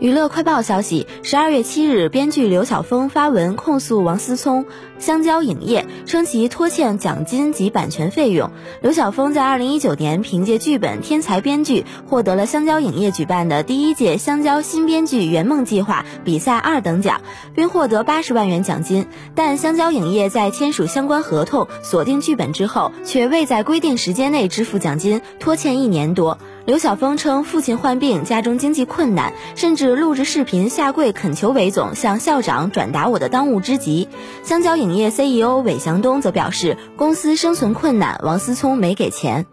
娱乐快报消息：十二月七日，编剧刘晓峰发文控诉王思聪、香蕉影业，称其拖欠奖金及版权费用。刘晓峰在二零一九年凭借剧本《天才编剧》获得了香蕉影业举办的第一届香蕉新编剧圆梦计划比赛二等奖，并获得八十万元奖金。但香蕉影业在签署相关合同、锁定剧本之后，却未在规定时间内支付奖金，拖欠一年多。刘晓峰称，父亲患病，家中经济困难，甚至录制视频下跪恳求韦总向校长转达我的当务之急。香蕉影业 CEO 韦祥东则表示，公司生存困难，王思聪没给钱。